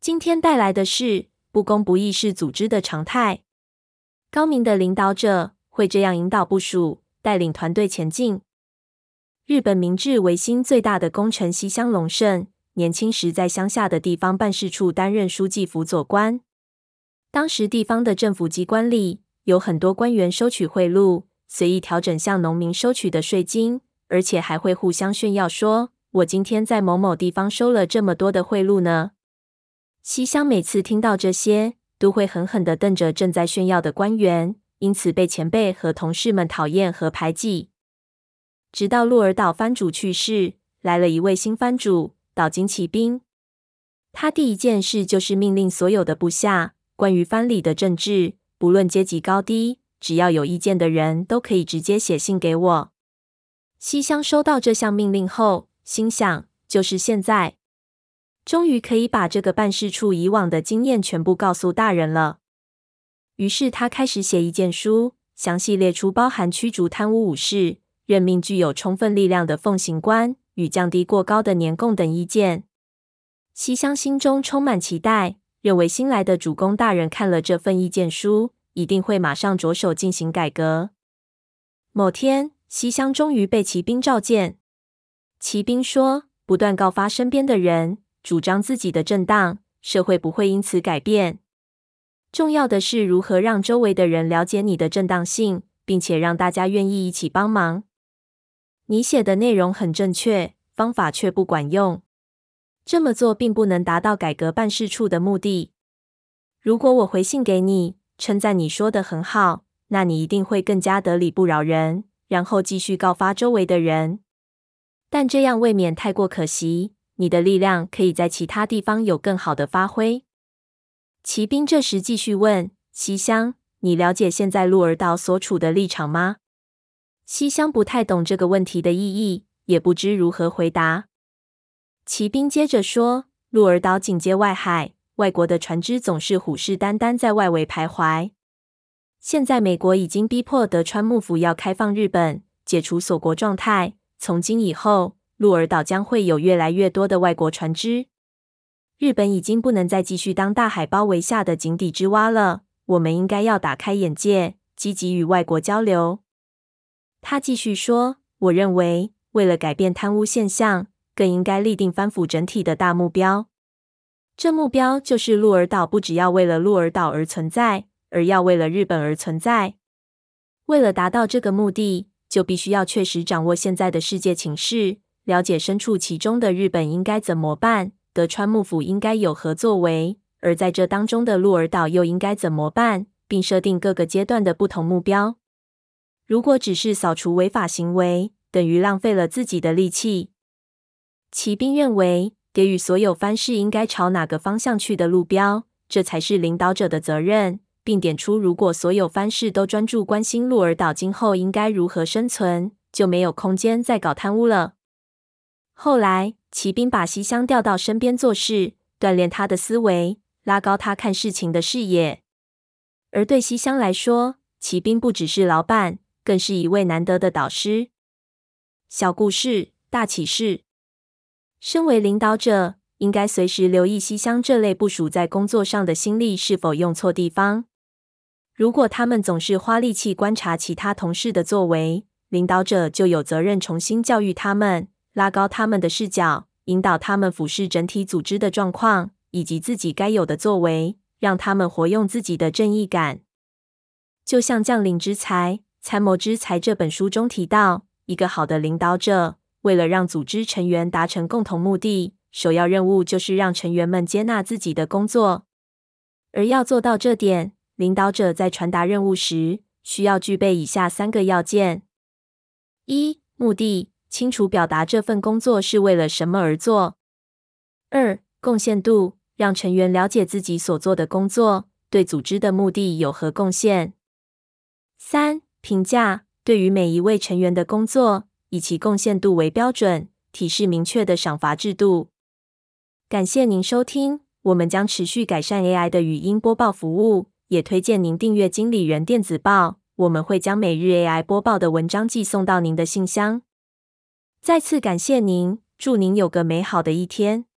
今天带来的是不公不义是组织的常态。高明的领导者会这样引导部署，带领团队前进。日本明治维新最大的功臣西乡隆盛，年轻时在乡下的地方办事处担任书记辅佐官。当时地方的政府机关里有很多官员收取贿赂，随意调整向农民收取的税金，而且还会互相炫耀说：“我今天在某某地方收了这么多的贿赂呢。”西乡每次听到这些，都会狠狠的瞪着正在炫耀的官员，因此被前辈和同事们讨厌和排挤。直到鹿儿岛藩主去世，来了一位新藩主岛津骑兵。他第一件事就是命令所有的部下，关于藩里的政治，不论阶级高低，只要有意见的人都可以直接写信给我。西乡收到这项命令后，心想：就是现在。终于可以把这个办事处以往的经验全部告诉大人了。于是他开始写意见书，详细列出包含驱逐贪污武士、任命具有充分力量的奉行官与降低过高的年贡等意见。西乡心中充满期待，认为新来的主公大人看了这份意见书，一定会马上着手进行改革。某天，西乡终于被骑兵召见。骑兵说：“不断告发身边的人。”主张自己的正当，社会不会因此改变。重要的是如何让周围的人了解你的正当性，并且让大家愿意一起帮忙。你写的内容很正确，方法却不管用。这么做并不能达到改革办事处的目的。如果我回信给你，称赞你说得很好，那你一定会更加得理不饶人，然后继续告发周围的人。但这样未免太过可惜。你的力量可以在其他地方有更好的发挥。骑兵这时继续问西乡：“你了解现在鹿儿岛所处的立场吗？”西乡不太懂这个问题的意义，也不知如何回答。骑兵接着说：“鹿儿岛紧接外海，外国的船只总是虎视眈眈在外围徘徊。现在美国已经逼迫德川幕府要开放日本，解除锁国状态。从今以后。”鹿儿岛将会有越来越多的外国船只，日本已经不能再继续当大海包围下的井底之蛙了。我们应该要打开眼界，积极与外国交流。他继续说：“我认为，为了改变贪污现象，更应该立定反腐整体的大目标。这目标就是鹿儿岛不只要为了鹿儿岛而存在，而要为了日本而存在。为了达到这个目的，就必须要确实掌握现在的世界情势。”了解身处其中的日本应该怎么办，德川幕府应该有何作为，而在这当中的鹿儿岛又应该怎么办，并设定各个阶段的不同目标。如果只是扫除违法行为，等于浪费了自己的力气。骑兵认为，给予所有藩士应该朝哪个方向去的路标，这才是领导者的责任，并点出，如果所有藩士都专注关心鹿儿岛今后应该如何生存，就没有空间再搞贪污了。后来，骑兵把西乡调到身边做事，锻炼他的思维，拉高他看事情的视野。而对西乡来说，骑兵不只是老板，更是一位难得的导师。小故事大启示：身为领导者，应该随时留意西乡这类部署在工作上的心力是否用错地方。如果他们总是花力气观察其他同事的作为，领导者就有责任重新教育他们。拉高他们的视角，引导他们俯视整体组织的状况以及自己该有的作为，让他们活用自己的正义感。就像《将领之才，参谋之才》这本书中提到，一个好的领导者，为了让组织成员达成共同目的，首要任务就是让成员们接纳自己的工作。而要做到这点，领导者在传达任务时，需要具备以下三个要件：一、目的。清楚表达这份工作是为了什么而做。二、贡献度，让成员了解自己所做的工作对组织的目的有何贡献。三、评价，对于每一位成员的工作，以其贡献度为标准，提示明确的赏罚制度。感谢您收听，我们将持续改善 AI 的语音播报服务，也推荐您订阅经理人电子报，我们会将每日 AI 播报的文章寄送到您的信箱。再次感谢您，祝您有个美好的一天。